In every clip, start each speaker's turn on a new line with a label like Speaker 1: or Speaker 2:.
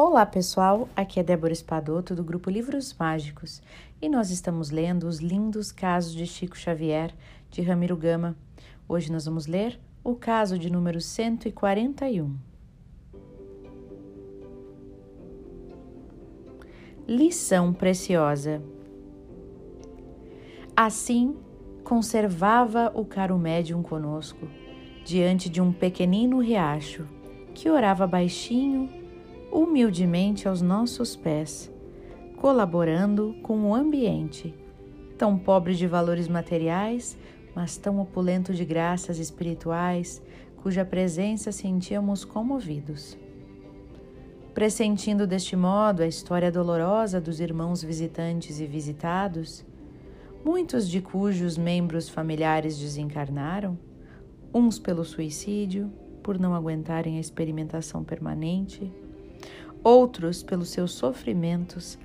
Speaker 1: Olá pessoal, aqui é Débora Espadoto do grupo Livros Mágicos e nós estamos lendo os lindos casos de Chico Xavier de Ramiro Gama. Hoje nós vamos ler o caso de número 141. Lição preciosa. Assim conservava o caro médium conosco, diante de um pequenino riacho, que orava baixinho, humildemente aos nossos pés, colaborando com o ambiente, tão pobre de valores materiais, mas tão opulento de graças espirituais, cuja presença sentíamos comovidos. Pressentindo deste modo a história dolorosa dos irmãos visitantes e visitados, muitos de cujos membros familiares desencarnaram, uns pelo suicídio, por não aguentarem a experimentação permanente, outros pelos seus sofrimentos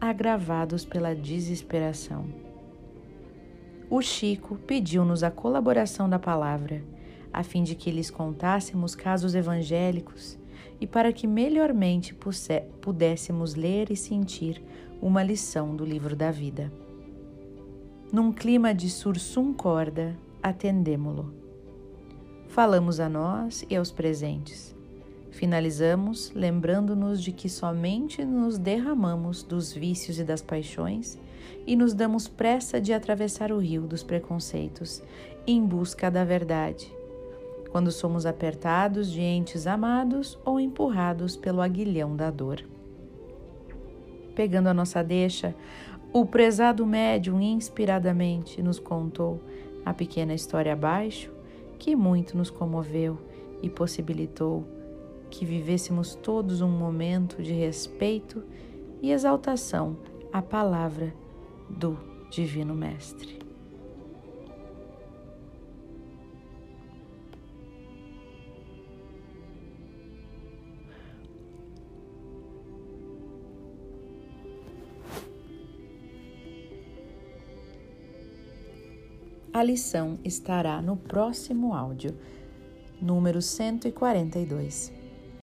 Speaker 1: agravados pela desesperação. O Chico pediu-nos a colaboração da palavra, a fim de que lhes contássemos casos evangélicos e para que melhormente pudéssemos ler e sentir uma lição do livro da vida. Num clima de sursum corda, atendemo-lo. Falamos a nós e aos presentes. Finalizamos lembrando-nos de que somente nos derramamos dos vícios e das paixões e nos damos pressa de atravessar o rio dos preconceitos em busca da verdade, quando somos apertados de entes amados ou empurrados pelo aguilhão da dor. Pegando a nossa deixa, o prezado médium inspiradamente nos contou a pequena história abaixo, que muito nos comoveu e possibilitou que vivêssemos todos um momento de respeito e exaltação à palavra do Divino Mestre. A lição estará no próximo áudio, número 142.